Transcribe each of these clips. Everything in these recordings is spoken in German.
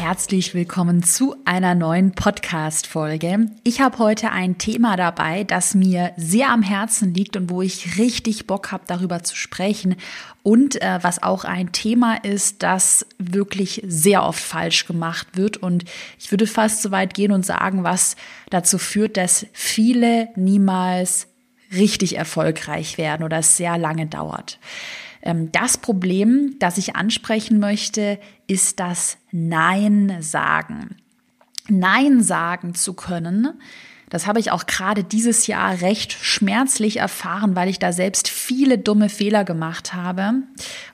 Herzlich willkommen zu einer neuen Podcast-Folge. Ich habe heute ein Thema dabei, das mir sehr am Herzen liegt und wo ich richtig Bock habe, darüber zu sprechen. Und äh, was auch ein Thema ist, das wirklich sehr oft falsch gemacht wird. Und ich würde fast so weit gehen und sagen, was dazu führt, dass viele niemals richtig erfolgreich werden oder es sehr lange dauert. Ähm, das Problem, das ich ansprechen möchte, ist das Nein sagen. Nein sagen zu können, das habe ich auch gerade dieses Jahr recht schmerzlich erfahren, weil ich da selbst viele dumme Fehler gemacht habe.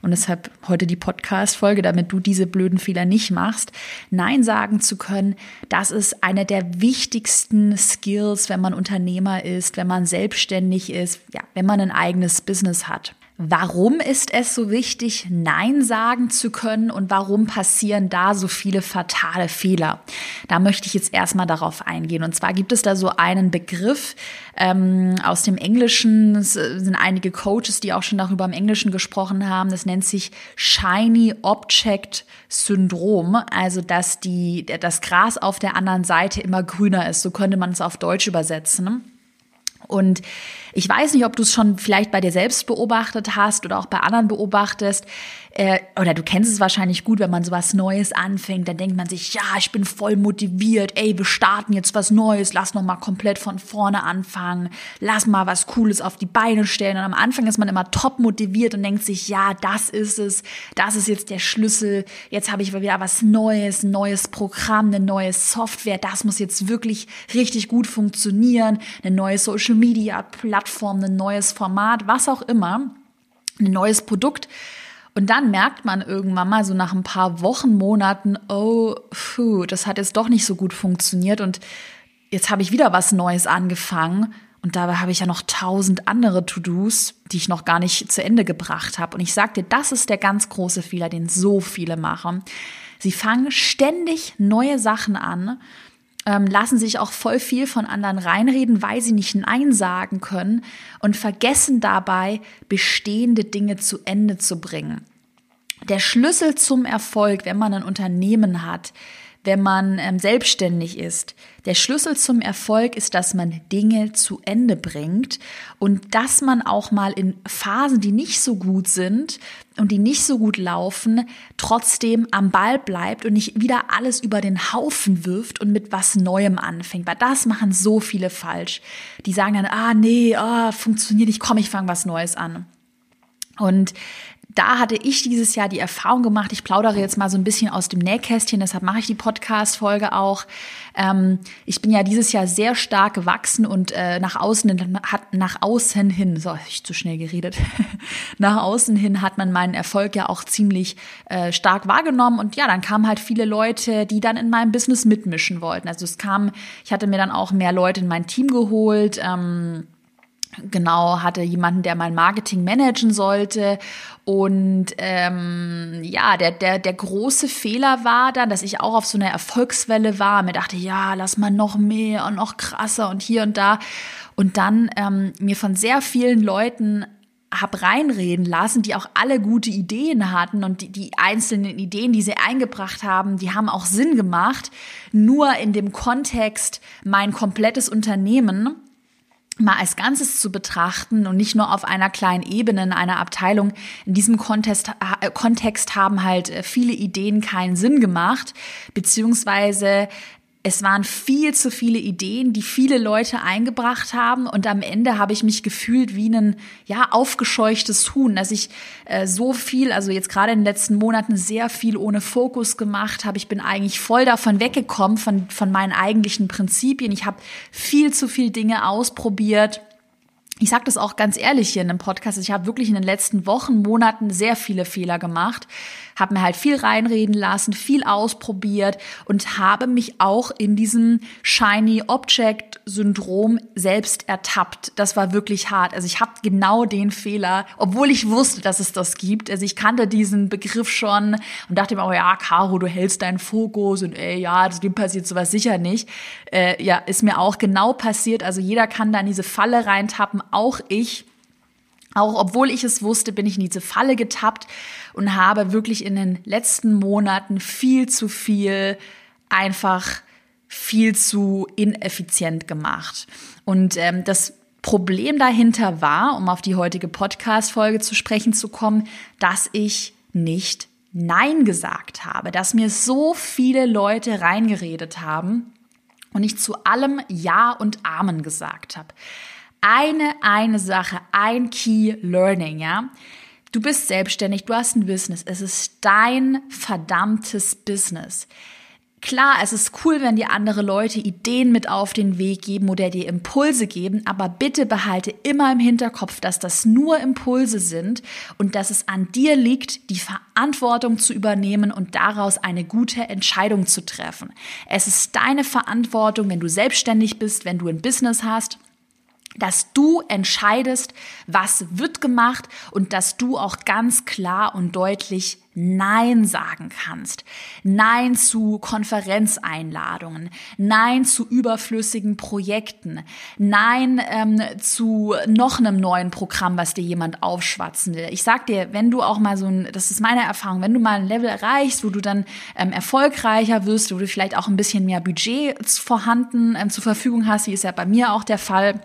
Und deshalb heute die Podcast-Folge, damit du diese blöden Fehler nicht machst. Nein sagen zu können, das ist eine der wichtigsten Skills, wenn man Unternehmer ist, wenn man selbstständig ist, ja, wenn man ein eigenes Business hat. Warum ist es so wichtig, Nein sagen zu können und warum passieren da so viele fatale Fehler? Da möchte ich jetzt erstmal darauf eingehen. Und zwar gibt es da so einen Begriff ähm, aus dem Englischen. Es sind einige Coaches, die auch schon darüber im Englischen gesprochen haben. Das nennt sich Shiny Object Syndrom. Also, dass die, das Gras auf der anderen Seite immer grüner ist. So könnte man es auf Deutsch übersetzen. Und ich weiß nicht, ob du es schon vielleicht bei dir selbst beobachtet hast oder auch bei anderen beobachtest. Äh, oder du kennst es wahrscheinlich gut, wenn man sowas Neues anfängt, dann denkt man sich, ja, ich bin voll motiviert, ey, wir starten jetzt was Neues, lass noch mal komplett von vorne anfangen, lass mal was Cooles auf die Beine stellen. Und am Anfang ist man immer top motiviert und denkt sich, ja, das ist es, das ist jetzt der Schlüssel, jetzt habe ich wieder was Neues, ein neues Programm, eine neue Software, das muss jetzt wirklich richtig gut funktionieren, eine neue Social Media Plattform, ein neues Format, was auch immer, ein neues Produkt. Und dann merkt man irgendwann mal so nach ein paar Wochen, Monaten, oh, puh, das hat jetzt doch nicht so gut funktioniert und jetzt habe ich wieder was Neues angefangen und dabei habe ich ja noch tausend andere To-Dos, die ich noch gar nicht zu Ende gebracht habe. Und ich sagte, das ist der ganz große Fehler, den so viele machen. Sie fangen ständig neue Sachen an, ähm, lassen sich auch voll viel von anderen reinreden, weil sie nicht Nein sagen können und vergessen dabei, bestehende Dinge zu Ende zu bringen. Der Schlüssel zum Erfolg, wenn man ein Unternehmen hat, wenn man ähm, selbstständig ist. Der Schlüssel zum Erfolg ist, dass man Dinge zu Ende bringt und dass man auch mal in Phasen, die nicht so gut sind und die nicht so gut laufen, trotzdem am Ball bleibt und nicht wieder alles über den Haufen wirft und mit was Neuem anfängt. Weil das machen so viele falsch. Die sagen dann, ah nee, ah, funktioniert nicht, komm, ich fange was Neues an. Und da hatte ich dieses Jahr die Erfahrung gemacht, ich plaudere jetzt mal so ein bisschen aus dem Nähkästchen, deshalb mache ich die Podcast-Folge auch. Ähm, ich bin ja dieses Jahr sehr stark gewachsen und äh, nach außen hat nach außen hin, so ich zu schnell geredet, nach außen hin hat man meinen Erfolg ja auch ziemlich äh, stark wahrgenommen und ja, dann kamen halt viele Leute, die dann in meinem Business mitmischen wollten. Also es kam, ich hatte mir dann auch mehr Leute in mein Team geholt. Ähm, genau, hatte jemanden, der mein Marketing managen sollte. Und ähm, ja, der, der, der große Fehler war dann, dass ich auch auf so einer Erfolgswelle war. Mir dachte, ja, lass mal noch mehr und noch krasser und hier und da. Und dann ähm, mir von sehr vielen Leuten hab reinreden lassen, die auch alle gute Ideen hatten und die, die einzelnen Ideen, die sie eingebracht haben, die haben auch Sinn gemacht. Nur in dem Kontext mein komplettes Unternehmen mal als Ganzes zu betrachten und nicht nur auf einer kleinen Ebene in einer Abteilung. In diesem Kontext, äh, Kontext haben halt äh, viele Ideen keinen Sinn gemacht, beziehungsweise es waren viel zu viele Ideen, die viele Leute eingebracht haben und am Ende habe ich mich gefühlt wie ein ja aufgescheuchtes Huhn, dass ich äh, so viel, also jetzt gerade in den letzten Monaten sehr viel ohne Fokus gemacht habe. Ich bin eigentlich voll davon weggekommen von von meinen eigentlichen Prinzipien. Ich habe viel zu viel Dinge ausprobiert ich sage das auch ganz ehrlich hier in einem Podcast, ich habe wirklich in den letzten Wochen, Monaten sehr viele Fehler gemacht, habe mir halt viel reinreden lassen, viel ausprobiert und habe mich auch in diesem Shiny Object Syndrom selbst ertappt. Das war wirklich hart. Also ich habe genau den Fehler, obwohl ich wusste, dass es das gibt. Also ich kannte diesen Begriff schon und dachte mir, oh ja, Caro, du hältst deinen Fokus und ey, ja, das passiert sowas sicher nicht. Äh, ja, ist mir auch genau passiert. Also jeder kann da in diese Falle reintappen, auch ich. Auch obwohl ich es wusste, bin ich in diese Falle getappt und habe wirklich in den letzten Monaten viel zu viel einfach viel zu ineffizient gemacht. Und ähm, das Problem dahinter war, um auf die heutige Podcast-Folge zu sprechen zu kommen, dass ich nicht Nein gesagt habe, dass mir so viele Leute reingeredet haben und ich zu allem Ja und Amen gesagt habe. Eine, eine Sache, ein Key Learning, ja. Du bist selbstständig, du hast ein Business, es ist dein verdammtes Business. Klar, es ist cool, wenn dir andere Leute Ideen mit auf den Weg geben oder dir Impulse geben, aber bitte behalte immer im Hinterkopf, dass das nur Impulse sind und dass es an dir liegt, die Verantwortung zu übernehmen und daraus eine gute Entscheidung zu treffen. Es ist deine Verantwortung, wenn du selbstständig bist, wenn du ein Business hast dass du entscheidest, was wird gemacht und dass du auch ganz klar und deutlich Nein sagen kannst. Nein zu Konferenzeinladungen. Nein zu überflüssigen Projekten. Nein ähm, zu noch einem neuen Programm, was dir jemand aufschwatzen will. Ich sag dir, wenn du auch mal so ein, das ist meine Erfahrung, wenn du mal ein Level erreichst, wo du dann ähm, erfolgreicher wirst, wo du vielleicht auch ein bisschen mehr Budget vorhanden ähm, zur Verfügung hast, wie ist ja bei mir auch der Fall,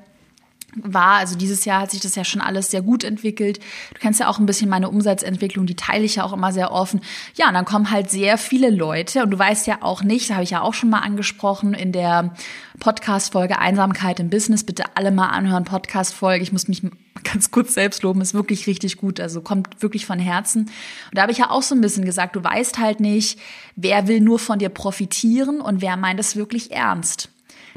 war. Also dieses Jahr hat sich das ja schon alles sehr gut entwickelt. Du kennst ja auch ein bisschen meine Umsatzentwicklung, die teile ich ja auch immer sehr offen. Ja, und dann kommen halt sehr viele Leute und du weißt ja auch nicht, das habe ich ja auch schon mal angesprochen in der Podcast-Folge Einsamkeit im Business. Bitte alle mal anhören, Podcast-Folge. Ich muss mich ganz kurz selbst loben, ist wirklich richtig gut. Also kommt wirklich von Herzen. Und da habe ich ja auch so ein bisschen gesagt, du weißt halt nicht, wer will nur von dir profitieren und wer meint es wirklich ernst.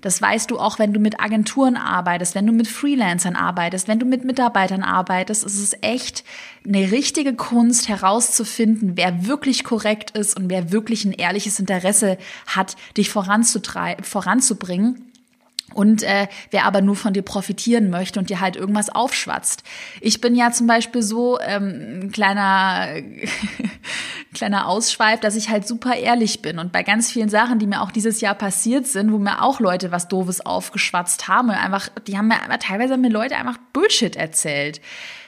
Das weißt du auch, wenn du mit Agenturen arbeitest, wenn du mit Freelancern arbeitest, wenn du mit Mitarbeitern arbeitest. Es ist echt eine richtige Kunst herauszufinden, wer wirklich korrekt ist und wer wirklich ein ehrliches Interesse hat, dich voranzubringen und äh, wer aber nur von dir profitieren möchte und dir halt irgendwas aufschwatzt. Ich bin ja zum Beispiel so ähm, ein kleiner kleiner Ausschweif, dass ich halt super ehrlich bin und bei ganz vielen Sachen, die mir auch dieses Jahr passiert sind, wo mir auch Leute was Doofes aufgeschwatzt haben, einfach, die haben mir teilweise mir Leute einfach Bullshit erzählt.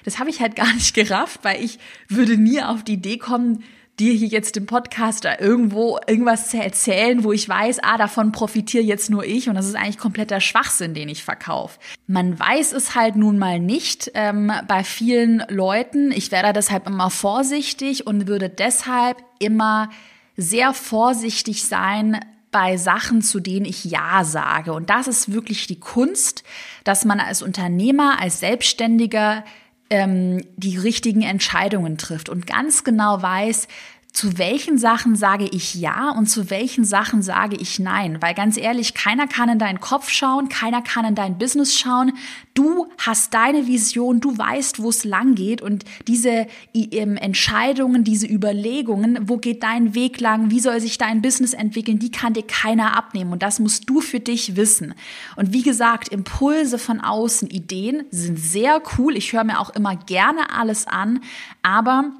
Das habe ich halt gar nicht gerafft, weil ich würde nie auf die Idee kommen, dir hier jetzt im Podcast da irgendwo irgendwas zu erzählen, wo ich weiß, ah, davon profitiere jetzt nur ich und das ist eigentlich kompletter Schwachsinn, den ich verkaufe. Man weiß es halt nun mal nicht ähm, bei vielen Leuten. Ich wäre deshalb immer vorsichtig und würde deshalb immer sehr vorsichtig sein, bei Sachen, zu denen ich Ja sage. Und das ist wirklich die Kunst, dass man als Unternehmer, als Selbstständiger ähm, die richtigen Entscheidungen trifft und ganz genau weiß, zu welchen Sachen sage ich ja und zu welchen Sachen sage ich nein. Weil ganz ehrlich, keiner kann in deinen Kopf schauen, keiner kann in dein Business schauen. Du hast deine Vision, du weißt, wo es lang geht und diese ähm, Entscheidungen, diese Überlegungen, wo geht dein Weg lang, wie soll sich dein Business entwickeln, die kann dir keiner abnehmen und das musst du für dich wissen. Und wie gesagt, Impulse von außen, Ideen sind sehr cool. Ich höre mir auch immer gerne alles an, aber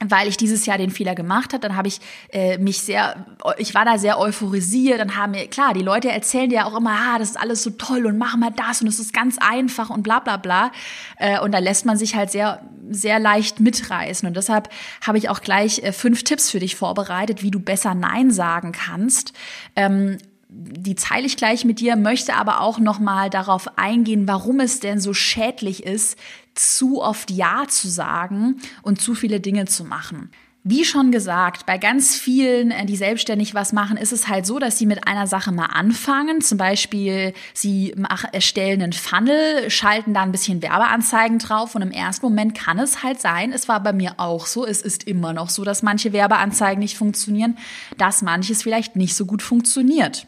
weil ich dieses Jahr den Fehler gemacht habe, dann habe ich äh, mich sehr, ich war da sehr euphorisiert, dann haben mir, klar, die Leute erzählen dir auch immer, ah, das ist alles so toll und mach mal das und es ist ganz einfach und bla bla bla. Äh, und da lässt man sich halt sehr, sehr leicht mitreißen. Und deshalb habe ich auch gleich äh, fünf Tipps für dich vorbereitet, wie du besser Nein sagen kannst. Ähm, die teile ich gleich mit dir, möchte aber auch noch mal darauf eingehen, warum es denn so schädlich ist, zu oft Ja zu sagen und zu viele Dinge zu machen. Wie schon gesagt, bei ganz vielen, äh, die selbstständig was machen, ist es halt so, dass sie mit einer Sache mal anfangen. Zum Beispiel, sie erstellen einen Funnel, schalten da ein bisschen Werbeanzeigen drauf und im ersten Moment kann es halt sein, es war bei mir auch so, es ist immer noch so, dass manche Werbeanzeigen nicht funktionieren, dass manches vielleicht nicht so gut funktioniert.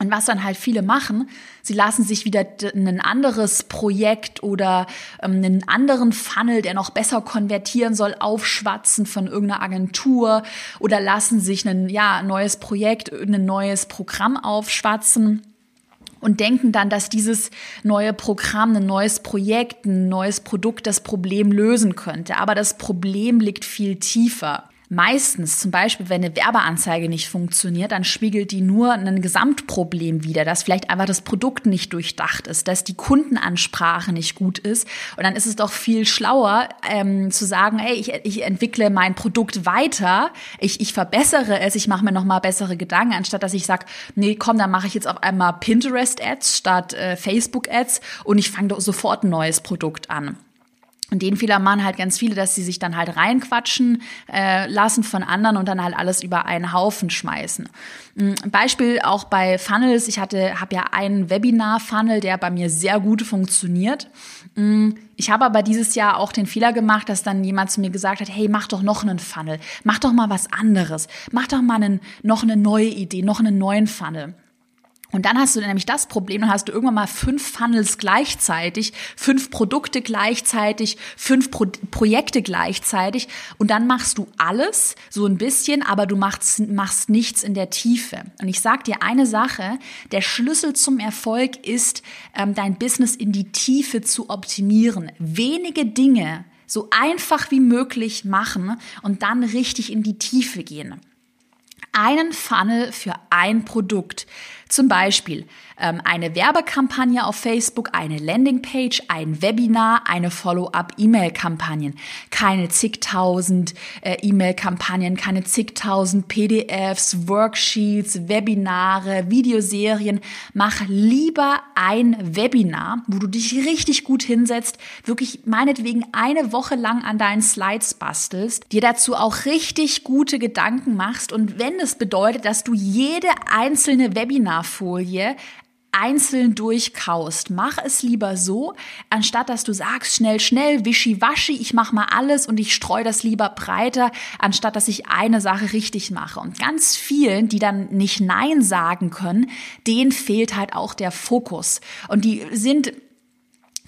Und was dann halt viele machen, sie lassen sich wieder ein anderes Projekt oder ähm, einen anderen Funnel, der noch besser konvertieren soll, aufschwatzen von irgendeiner Agentur oder lassen sich ein ja, neues Projekt, ein neues Programm aufschwatzen und denken dann, dass dieses neue Programm, ein neues Projekt, ein neues Produkt das Problem lösen könnte. Aber das Problem liegt viel tiefer. Meistens, zum Beispiel, wenn eine Werbeanzeige nicht funktioniert, dann spiegelt die nur ein Gesamtproblem wider, dass vielleicht einfach das Produkt nicht durchdacht ist, dass die Kundenansprache nicht gut ist. Und dann ist es doch viel schlauer ähm, zu sagen, hey, ich, ich entwickle mein Produkt weiter, ich, ich verbessere es, ich mache mir nochmal bessere Gedanken, anstatt dass ich sage, nee, komm, dann mache ich jetzt auf einmal Pinterest-Ads statt äh, Facebook-Ads und ich fange sofort ein neues Produkt an. Und den Fehler machen halt ganz viele, dass sie sich dann halt reinquatschen äh, lassen von anderen und dann halt alles über einen Haufen schmeißen. Mm, Beispiel auch bei Funnels. Ich hatte, habe ja einen Webinar-Funnel, der bei mir sehr gut funktioniert. Mm, ich habe aber dieses Jahr auch den Fehler gemacht, dass dann jemand zu mir gesagt hat, hey, mach doch noch einen Funnel, mach doch mal was anderes, mach doch mal einen, noch eine neue Idee, noch einen neuen Funnel. Und dann hast du nämlich das Problem, dann hast du irgendwann mal fünf Funnels gleichzeitig, fünf Produkte gleichzeitig, fünf Pro Projekte gleichzeitig und dann machst du alles so ein bisschen, aber du machst, machst nichts in der Tiefe. Und ich sag dir eine Sache, der Schlüssel zum Erfolg ist, ähm, dein Business in die Tiefe zu optimieren. Wenige Dinge so einfach wie möglich machen und dann richtig in die Tiefe gehen. Einen Funnel für ein Produkt. Zum Beispiel eine Werbekampagne auf Facebook, eine Landingpage, ein Webinar, eine Follow-up-E-Mail-Kampagnen. Keine zigtausend äh, E-Mail-Kampagnen, keine zigtausend PDFs, Worksheets, Webinare, Videoserien. Mach lieber ein Webinar, wo du dich richtig gut hinsetzt, wirklich meinetwegen eine Woche lang an deinen Slides bastelst, dir dazu auch richtig gute Gedanken machst und wenn es bedeutet, dass du jede einzelne Webinarfolie einzeln durchkaust. Mach es lieber so, anstatt dass du sagst, schnell, schnell, wischiwaschi, ich mach mal alles und ich streue das lieber breiter, anstatt dass ich eine Sache richtig mache. Und ganz vielen, die dann nicht Nein sagen können, denen fehlt halt auch der Fokus. Und die sind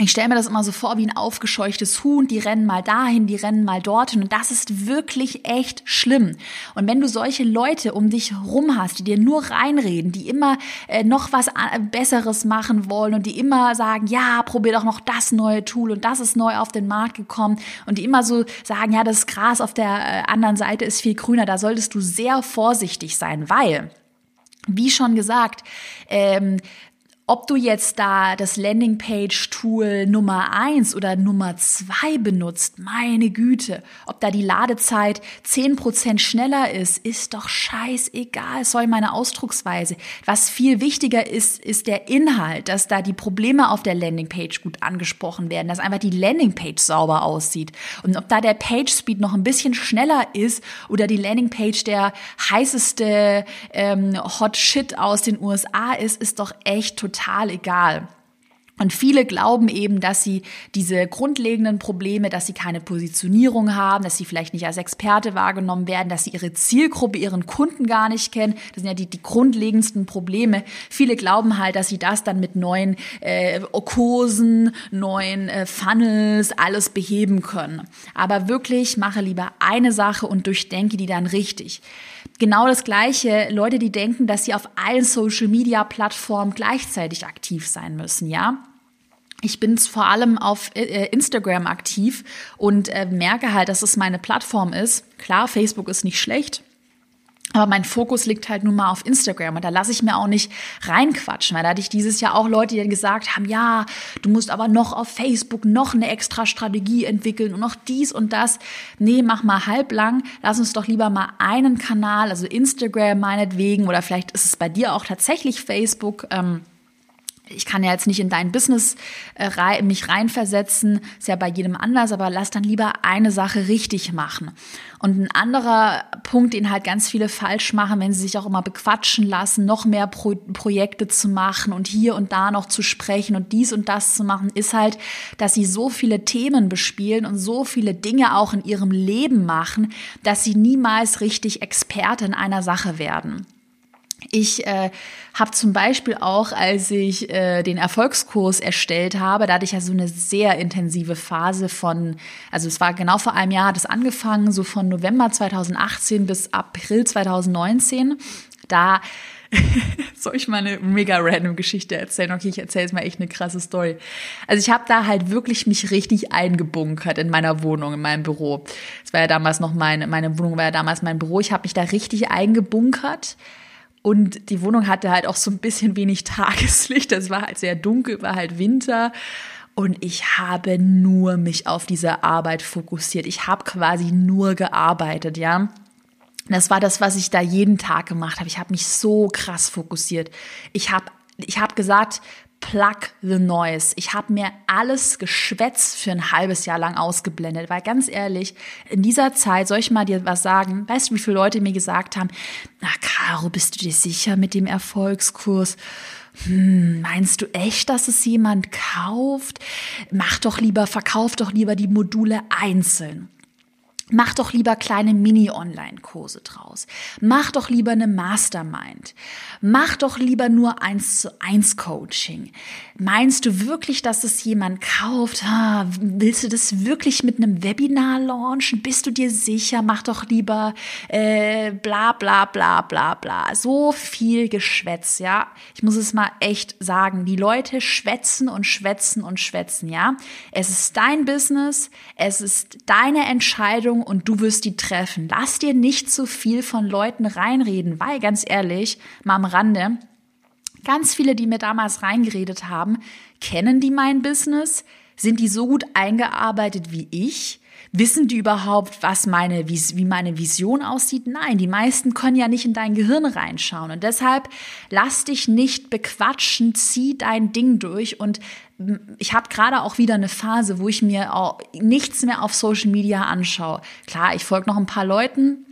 ich stelle mir das immer so vor wie ein aufgescheuchtes Huhn, die rennen mal dahin, die rennen mal dorthin. Und das ist wirklich echt schlimm. Und wenn du solche Leute um dich rum hast, die dir nur reinreden, die immer äh, noch was äh, Besseres machen wollen und die immer sagen, ja, probier doch noch das neue Tool und das ist neu auf den Markt gekommen. Und die immer so sagen, ja, das Gras auf der äh, anderen Seite ist viel grüner, da solltest du sehr vorsichtig sein, weil wie schon gesagt, ähm, ob du jetzt da das Landingpage-Tool Nummer eins oder Nummer zwei benutzt, meine Güte, ob da die Ladezeit zehn Prozent schneller ist, ist doch scheißegal, soll meine Ausdrucksweise. Was viel wichtiger ist, ist der Inhalt, dass da die Probleme auf der Landingpage gut angesprochen werden, dass einfach die Landingpage sauber aussieht. Und ob da der Page-Speed noch ein bisschen schneller ist oder die Landingpage der heißeste ähm, Hot Shit aus den USA ist, ist doch echt total total egal. Und viele glauben eben, dass sie diese grundlegenden Probleme, dass sie keine Positionierung haben, dass sie vielleicht nicht als Experte wahrgenommen werden, dass sie ihre Zielgruppe, ihren Kunden gar nicht kennen. Das sind ja die, die grundlegendsten Probleme. Viele glauben halt, dass sie das dann mit neuen äh, Kursen, neuen äh, Funnels, alles beheben können. Aber wirklich mache lieber eine Sache und durchdenke die dann richtig. Genau das Gleiche, Leute, die denken, dass sie auf allen Social-Media-Plattformen gleichzeitig aktiv sein müssen, ja. Ich bin vor allem auf äh, Instagram aktiv und äh, merke halt, dass es meine Plattform ist. Klar, Facebook ist nicht schlecht, aber mein Fokus liegt halt nun mal auf Instagram und da lasse ich mir auch nicht reinquatschen, weil da hatte ich dieses Jahr auch Leute, die dann gesagt haben, ja, du musst aber noch auf Facebook noch eine extra Strategie entwickeln und noch dies und das. Nee, mach mal halblang. Lass uns doch lieber mal einen Kanal, also Instagram meinetwegen oder vielleicht ist es bei dir auch tatsächlich Facebook. Ähm, ich kann ja jetzt nicht in dein Business äh, mich reinversetzen, ist ja bei jedem anders, aber lass dann lieber eine Sache richtig machen. Und ein anderer Punkt, den halt ganz viele falsch machen, wenn sie sich auch immer bequatschen lassen, noch mehr Pro Projekte zu machen und hier und da noch zu sprechen und dies und das zu machen, ist halt, dass sie so viele Themen bespielen und so viele Dinge auch in ihrem Leben machen, dass sie niemals richtig Experte in einer Sache werden. Ich äh, habe zum Beispiel auch, als ich äh, den Erfolgskurs erstellt habe, da hatte ich ja so eine sehr intensive Phase von, also es war genau vor einem Jahr, hat es angefangen, so von November 2018 bis April 2019 Da soll ich mal eine mega random Geschichte erzählen? Okay, ich erzähle jetzt mal echt eine krasse Story. Also ich habe da halt wirklich mich richtig eingebunkert in meiner Wohnung, in meinem Büro. Es war ja damals noch meine, meine Wohnung war ja damals mein Büro. Ich habe mich da richtig eingebunkert. Und die Wohnung hatte halt auch so ein bisschen wenig Tageslicht. Es war halt sehr dunkel, war halt Winter. Und ich habe nur mich auf diese Arbeit fokussiert. Ich habe quasi nur gearbeitet, ja. Das war das, was ich da jeden Tag gemacht habe. Ich habe mich so krass fokussiert. Ich habe ich hab gesagt, plug the noise. Ich habe mir alles Geschwätz für ein halbes Jahr lang ausgeblendet, weil ganz ehrlich, in dieser Zeit, soll ich mal dir was sagen? Weißt du, wie viele Leute mir gesagt haben, na Caro, bist du dir sicher mit dem Erfolgskurs? Hm, meinst du echt, dass es jemand kauft? Mach doch lieber, verkauf doch lieber die Module einzeln. Mach doch lieber kleine Mini-Online-Kurse draus. Mach doch lieber eine Mastermind. Mach doch lieber nur eins zu eins Coaching. Meinst du wirklich, dass es jemand kauft? Willst du das wirklich mit einem Webinar launchen? Bist du dir sicher? Mach doch lieber äh, bla bla bla bla bla. So viel Geschwätz, ja. Ich muss es mal echt sagen. Die Leute schwätzen und schwätzen und schwätzen, ja. Es ist dein Business. Es ist deine Entscheidung Entscheidung und du wirst die treffen. Lass dir nicht zu viel von Leuten reinreden, weil ganz ehrlich, mal am Rande, ganz viele, die mir damals reingeredet haben, kennen die mein Business? Sind die so gut eingearbeitet wie ich? Wissen die überhaupt, was meine, wie meine Vision aussieht? Nein, die meisten können ja nicht in dein Gehirn reinschauen. Und deshalb lass dich nicht bequatschen, zieh dein Ding durch. Und ich habe gerade auch wieder eine Phase, wo ich mir auch nichts mehr auf Social Media anschaue. Klar, ich folge noch ein paar Leuten,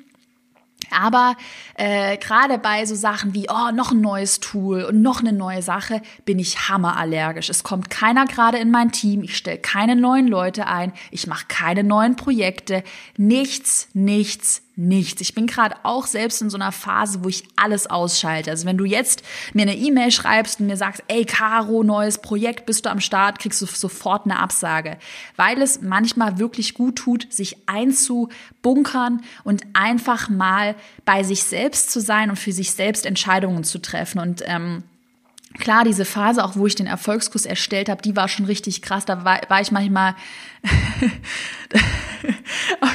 aber äh, gerade bei so Sachen wie, oh, noch ein neues Tool und noch eine neue Sache, bin ich hammerallergisch. Es kommt keiner gerade in mein Team, ich stelle keine neuen Leute ein, ich mache keine neuen Projekte, nichts, nichts, nichts. Ich bin gerade auch selbst in so einer Phase, wo ich alles ausschalte. Also wenn du jetzt mir eine E-Mail schreibst und mir sagst, ey Caro, neues Projekt, bist du am Start, kriegst du sofort eine Absage, weil es manchmal wirklich gut tut, sich einzubunkern und einfach mal bei sich selbst zu sein und für sich selbst Entscheidungen zu treffen und ähm, Klar, diese Phase, auch wo ich den Erfolgskurs erstellt habe, die war schon richtig krass. Da war, war ich manchmal,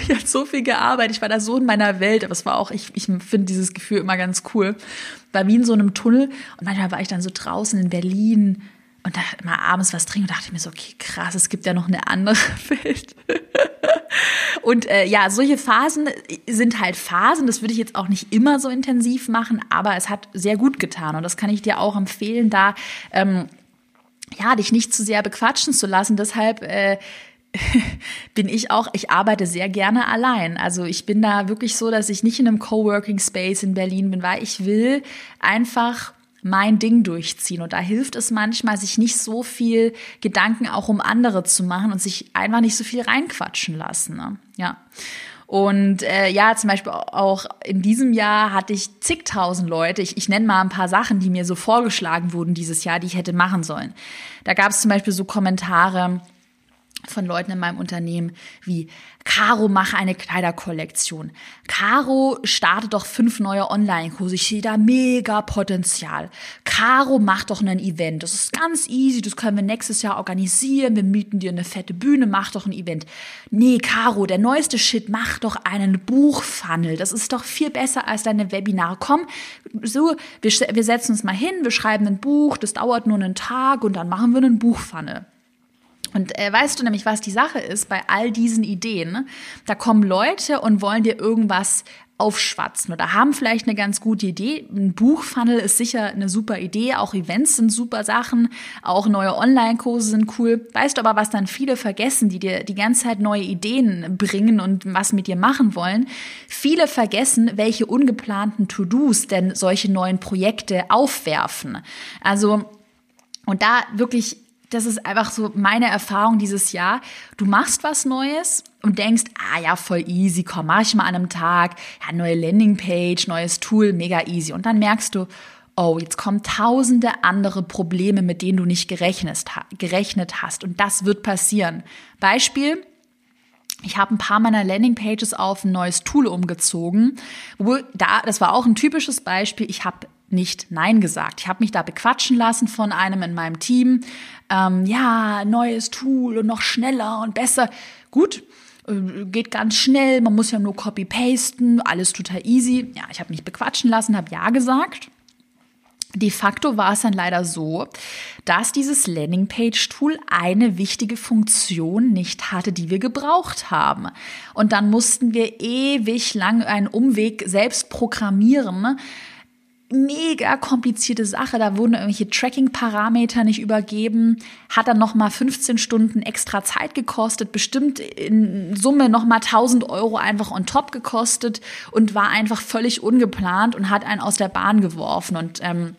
ich hatte so viel gearbeitet, ich war da so in meiner Welt, aber es war auch, ich, ich finde dieses Gefühl immer ganz cool. War wie in so einem Tunnel und manchmal war ich dann so draußen in Berlin und da mal abends was trinken und dachte ich mir so, okay, krass, es gibt ja noch eine andere Welt. Und äh, ja, solche Phasen sind halt Phasen. Das würde ich jetzt auch nicht immer so intensiv machen, aber es hat sehr gut getan. Und das kann ich dir auch empfehlen, da ähm, ja, dich nicht zu sehr bequatschen zu lassen. Deshalb äh, bin ich auch, ich arbeite sehr gerne allein. Also ich bin da wirklich so, dass ich nicht in einem Coworking Space in Berlin bin, weil ich will einfach mein Ding durchziehen. Und da hilft es manchmal, sich nicht so viel Gedanken auch um andere zu machen und sich einfach nicht so viel reinquatschen lassen. Ne? Ja. Und äh, ja, zum Beispiel auch in diesem Jahr hatte ich zigtausend Leute. Ich, ich nenne mal ein paar Sachen, die mir so vorgeschlagen wurden dieses Jahr, die ich hätte machen sollen. Da gab es zum Beispiel so Kommentare, von Leuten in meinem Unternehmen wie Caro mache eine Kleiderkollektion. Caro startet doch fünf neue Online-Kurse. Ich sehe da mega Potenzial. Caro macht doch ein Event. Das ist ganz easy. Das können wir nächstes Jahr organisieren. Wir mieten dir eine fette Bühne. Mach doch ein Event. Nee, Caro, der neueste Shit, mach doch einen Buchfunnel. Das ist doch viel besser als deine Webinare. Komm, so, wir, wir setzen uns mal hin. Wir schreiben ein Buch. Das dauert nur einen Tag und dann machen wir einen Buchfunnel. Und äh, weißt du nämlich, was die Sache ist bei all diesen Ideen? Da kommen Leute und wollen dir irgendwas aufschwatzen oder haben vielleicht eine ganz gute Idee. Ein Buchfunnel ist sicher eine super Idee, auch Events sind super Sachen, auch neue Online-Kurse sind cool. Weißt du aber, was dann viele vergessen, die dir die ganze Zeit neue Ideen bringen und was mit dir machen wollen? Viele vergessen, welche ungeplanten To-Dos denn solche neuen Projekte aufwerfen. Also und da wirklich das ist einfach so meine Erfahrung dieses Jahr. Du machst was Neues und denkst, ah ja, voll easy, komm, mach ich mal an einem Tag, ja, neue Landingpage, neues Tool, mega easy. Und dann merkst du, oh, jetzt kommen tausende andere Probleme, mit denen du nicht gerechnet, gerechnet hast. Und das wird passieren. Beispiel, ich habe ein paar meiner Landingpages auf ein neues Tool umgezogen. Wo da, das war auch ein typisches Beispiel. Ich habe nicht Nein gesagt. Ich habe mich da bequatschen lassen von einem in meinem Team. Ähm, ja, neues Tool und noch schneller und besser. Gut, äh, geht ganz schnell. Man muss ja nur copy-pasten. Alles total easy. Ja, ich habe mich bequatschen lassen, habe Ja gesagt. De facto war es dann leider so, dass dieses Landingpage-Tool eine wichtige Funktion nicht hatte, die wir gebraucht haben. Und dann mussten wir ewig lang einen Umweg selbst programmieren, mega komplizierte Sache. Da wurden irgendwelche Tracking-Parameter nicht übergeben. Hat dann nochmal 15 Stunden extra Zeit gekostet. Bestimmt in Summe nochmal 1000 Euro einfach on top gekostet und war einfach völlig ungeplant und hat einen aus der Bahn geworfen. Und ähm,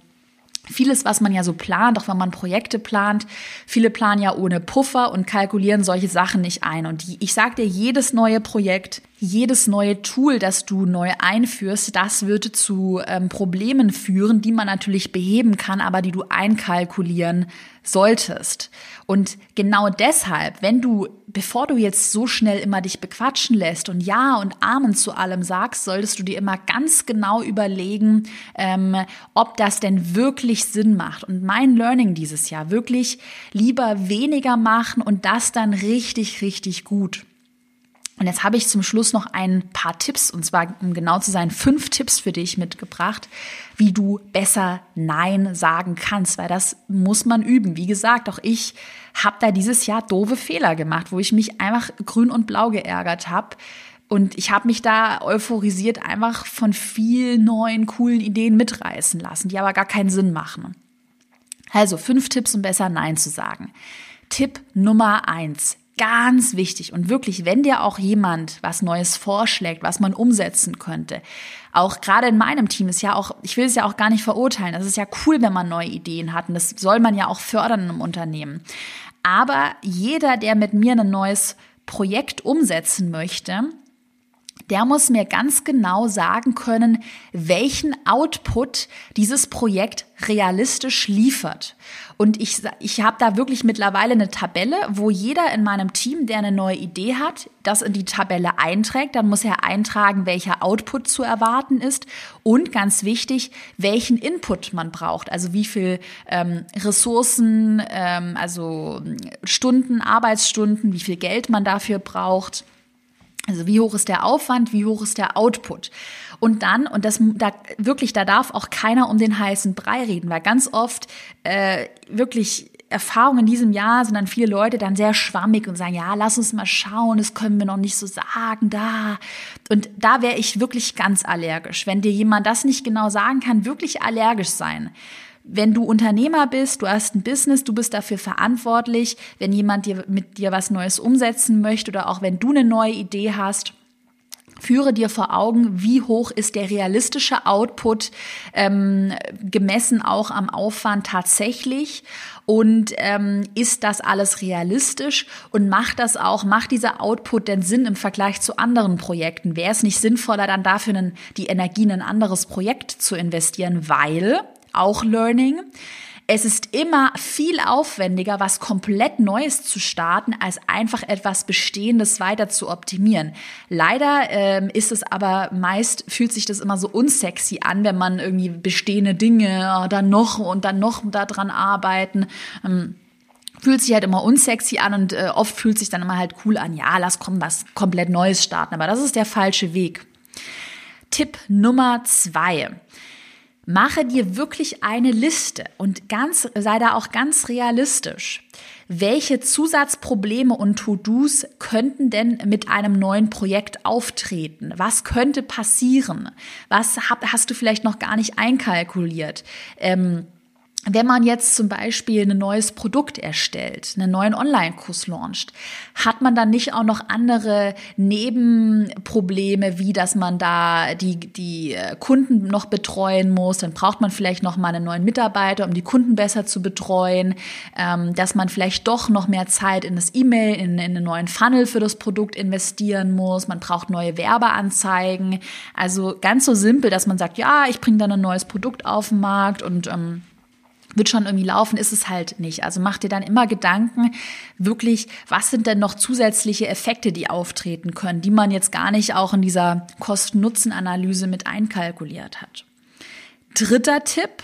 Vieles, was man ja so plant, auch wenn man Projekte plant, viele planen ja ohne Puffer und kalkulieren solche Sachen nicht ein. Und ich sage dir, jedes neue Projekt, jedes neue Tool, das du neu einführst, das wird zu ähm, Problemen führen, die man natürlich beheben kann, aber die du einkalkulieren solltest. Und genau deshalb, wenn du, bevor du jetzt so schnell immer dich bequatschen lässt und Ja und Amen zu allem sagst, solltest du dir immer ganz genau überlegen, ähm, ob das denn wirklich Sinn macht. Und mein Learning dieses Jahr wirklich lieber weniger machen und das dann richtig, richtig gut. Und jetzt habe ich zum Schluss noch ein paar Tipps, und zwar, um genau zu sein, fünf Tipps für dich mitgebracht, wie du besser Nein sagen kannst, weil das muss man üben. Wie gesagt, auch ich habe da dieses Jahr doofe Fehler gemacht, wo ich mich einfach grün und blau geärgert habe. Und ich habe mich da euphorisiert einfach von vielen neuen, coolen Ideen mitreißen lassen, die aber gar keinen Sinn machen. Also fünf Tipps, um besser Nein zu sagen. Tipp Nummer eins ganz wichtig und wirklich, wenn dir auch jemand was Neues vorschlägt, was man umsetzen könnte, auch gerade in meinem Team ist ja auch, ich will es ja auch gar nicht verurteilen, das ist ja cool, wenn man neue Ideen hat und das soll man ja auch fördern im Unternehmen. Aber jeder, der mit mir ein neues Projekt umsetzen möchte, der muss mir ganz genau sagen können, welchen Output dieses Projekt realistisch liefert. Und ich, ich habe da wirklich mittlerweile eine Tabelle, wo jeder in meinem Team, der eine neue Idee hat, das in die Tabelle einträgt. Dann muss er eintragen, welcher Output zu erwarten ist und ganz wichtig, welchen Input man braucht. Also wie viel ähm, Ressourcen, ähm, also Stunden, Arbeitsstunden, wie viel Geld man dafür braucht also wie hoch ist der Aufwand, wie hoch ist der Output? Und dann, und das da wirklich, da darf auch keiner um den heißen Brei reden, weil ganz oft äh, wirklich Erfahrungen in diesem Jahr sind dann viele Leute dann sehr schwammig und sagen, ja, lass uns mal schauen, das können wir noch nicht so sagen, da. Und da wäre ich wirklich ganz allergisch. Wenn dir jemand das nicht genau sagen kann, wirklich allergisch sein wenn du Unternehmer bist, du hast ein Business, du bist dafür verantwortlich, wenn jemand dir mit dir was Neues umsetzen möchte oder auch wenn du eine neue Idee hast, führe dir vor Augen, wie hoch ist der realistische Output, ähm, gemessen auch am Aufwand tatsächlich. Und ähm, ist das alles realistisch und macht das auch, macht dieser Output denn Sinn im Vergleich zu anderen Projekten? Wäre es nicht sinnvoller, dann dafür einen, die Energie in ein anderes Projekt zu investieren, weil auch Learning. Es ist immer viel aufwendiger, was komplett Neues zu starten, als einfach etwas Bestehendes weiter zu optimieren. Leider ähm, ist es aber meist, fühlt sich das immer so unsexy an, wenn man irgendwie bestehende Dinge oh, dann noch und dann noch daran arbeiten. Ähm, fühlt sich halt immer unsexy an und äh, oft fühlt sich dann immer halt cool an, ja, lass komm was komplett Neues starten. Aber das ist der falsche Weg. Tipp Nummer zwei. Mache dir wirklich eine Liste und ganz, sei da auch ganz realistisch. Welche Zusatzprobleme und To-Dos könnten denn mit einem neuen Projekt auftreten? Was könnte passieren? Was hast du vielleicht noch gar nicht einkalkuliert? Ähm, wenn man jetzt zum Beispiel ein neues Produkt erstellt, einen neuen Online-Kurs launcht, hat man dann nicht auch noch andere Nebenprobleme, wie dass man da die, die äh, Kunden noch betreuen muss, dann braucht man vielleicht noch mal einen neuen Mitarbeiter, um die Kunden besser zu betreuen, ähm, dass man vielleicht doch noch mehr Zeit in das E-Mail, in, in einen neuen Funnel für das Produkt investieren muss, man braucht neue Werbeanzeigen. Also ganz so simpel, dass man sagt, ja, ich bringe dann ein neues Produkt auf den Markt und ähm, wird schon irgendwie laufen, ist es halt nicht. Also mach dir dann immer Gedanken, wirklich, was sind denn noch zusätzliche Effekte, die auftreten können, die man jetzt gar nicht auch in dieser Kosten-Nutzen-Analyse mit einkalkuliert hat. Dritter Tipp,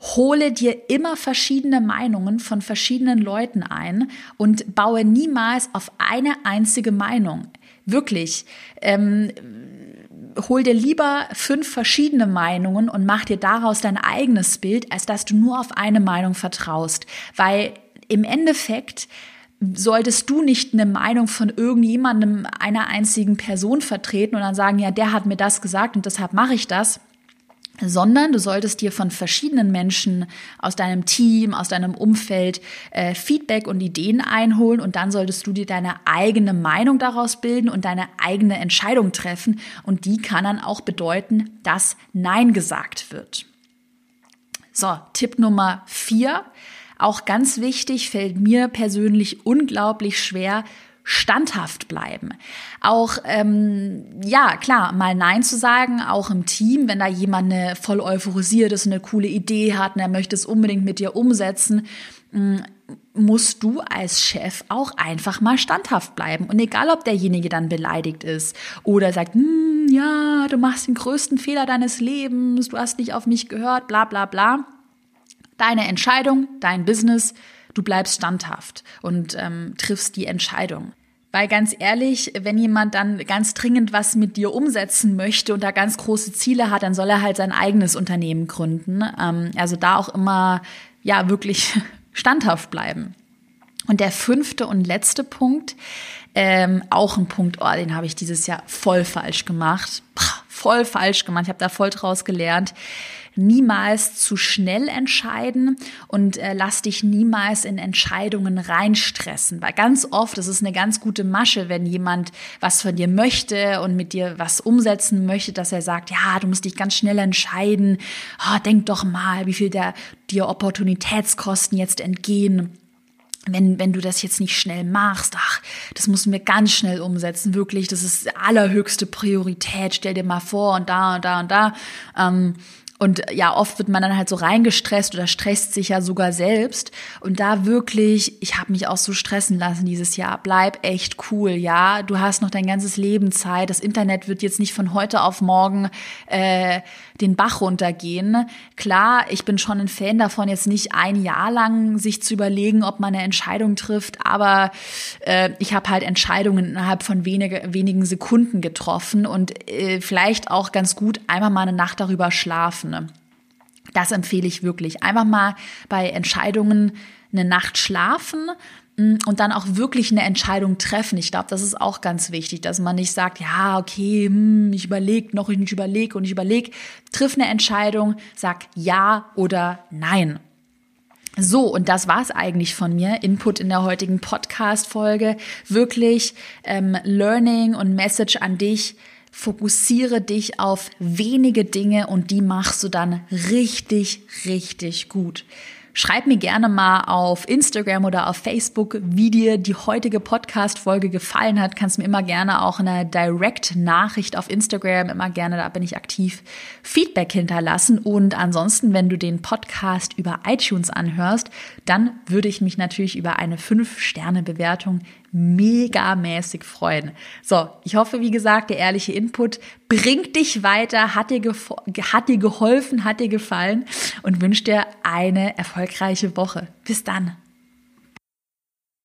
hole dir immer verschiedene Meinungen von verschiedenen Leuten ein und baue niemals auf eine einzige Meinung. Wirklich. Ähm, hol dir lieber fünf verschiedene Meinungen und mach dir daraus dein eigenes Bild, als dass du nur auf eine Meinung vertraust. Weil im Endeffekt solltest du nicht eine Meinung von irgendjemandem, einer einzigen Person vertreten und dann sagen, ja, der hat mir das gesagt und deshalb mache ich das, sondern du solltest dir von verschiedenen Menschen aus deinem Team, aus deinem Umfeld äh, Feedback und Ideen einholen und dann solltest du dir deine eigene Meinung daraus bilden und deine eigene Entscheidung treffen und die kann dann auch bedeuten, dass Nein gesagt wird. So, Tipp Nummer vier, auch ganz wichtig, fällt mir persönlich unglaublich schwer, standhaft bleiben. Auch, ähm, ja, klar, mal Nein zu sagen, auch im Team, wenn da jemand eine voll euphorisiert ist, eine coole Idee hat und er möchte es unbedingt mit dir umsetzen, mm, musst du als Chef auch einfach mal standhaft bleiben. Und egal, ob derjenige dann beleidigt ist oder sagt, hm, ja, du machst den größten Fehler deines Lebens, du hast nicht auf mich gehört, bla bla bla. Deine Entscheidung, dein Business, du bleibst standhaft und ähm, triffst die Entscheidung. Weil ganz ehrlich, wenn jemand dann ganz dringend was mit dir umsetzen möchte und da ganz große Ziele hat, dann soll er halt sein eigenes Unternehmen gründen. Ähm, also da auch immer, ja, wirklich standhaft bleiben. Und der fünfte und letzte Punkt, ähm, auch ein Punkt, oh, den habe ich dieses Jahr voll falsch gemacht. Voll falsch gemacht. Ich habe da voll draus gelernt niemals zu schnell entscheiden und äh, lass dich niemals in Entscheidungen reinstressen. Weil ganz oft, das ist eine ganz gute Masche, wenn jemand was von dir möchte und mit dir was umsetzen möchte, dass er sagt, ja, du musst dich ganz schnell entscheiden. Oh, denk doch mal, wie viel der, dir Opportunitätskosten jetzt entgehen wenn, wenn du das jetzt nicht schnell machst, ach, das müssen wir ganz schnell umsetzen, wirklich, das ist allerhöchste Priorität, stell dir mal vor und da und da und da. Ähm, und ja, oft wird man dann halt so reingestresst oder stresst sich ja sogar selbst. Und da wirklich, ich habe mich auch so stressen lassen dieses Jahr. Bleib echt cool, ja. Du hast noch dein ganzes Leben Zeit. Das Internet wird jetzt nicht von heute auf morgen äh, den Bach runtergehen. Klar, ich bin schon ein Fan davon, jetzt nicht ein Jahr lang sich zu überlegen, ob man eine Entscheidung trifft, aber äh, ich habe halt Entscheidungen innerhalb von wenige, wenigen Sekunden getroffen und äh, vielleicht auch ganz gut einmal mal eine Nacht darüber schlafen. Das empfehle ich wirklich. Einfach mal bei Entscheidungen eine Nacht schlafen, Mm, und dann auch wirklich eine Entscheidung treffen. Ich glaube, das ist auch ganz wichtig, dass man nicht sagt, ja, okay, hm, ich überlege noch, ich überlege und ich überlege. Triff eine Entscheidung, sag ja oder nein. So, und das war's eigentlich von mir. Input in der heutigen Podcast-Folge. Wirklich ähm, Learning und Message an dich. Fokussiere dich auf wenige Dinge und die machst du dann richtig, richtig gut. Schreib mir gerne mal auf Instagram oder auf Facebook, wie dir die heutige Podcast-Folge gefallen hat. Kannst mir immer gerne auch eine Direct-Nachricht auf Instagram, immer gerne, da bin ich aktiv, Feedback hinterlassen. Und ansonsten, wenn du den Podcast über iTunes anhörst, dann würde ich mich natürlich über eine 5-Sterne-Bewertung megamäßig freuen. So, ich hoffe, wie gesagt, der ehrliche Input bringt dich weiter, hat dir, hat dir geholfen, hat dir gefallen und wünsche dir eine erfolgreiche Woche. Bis dann.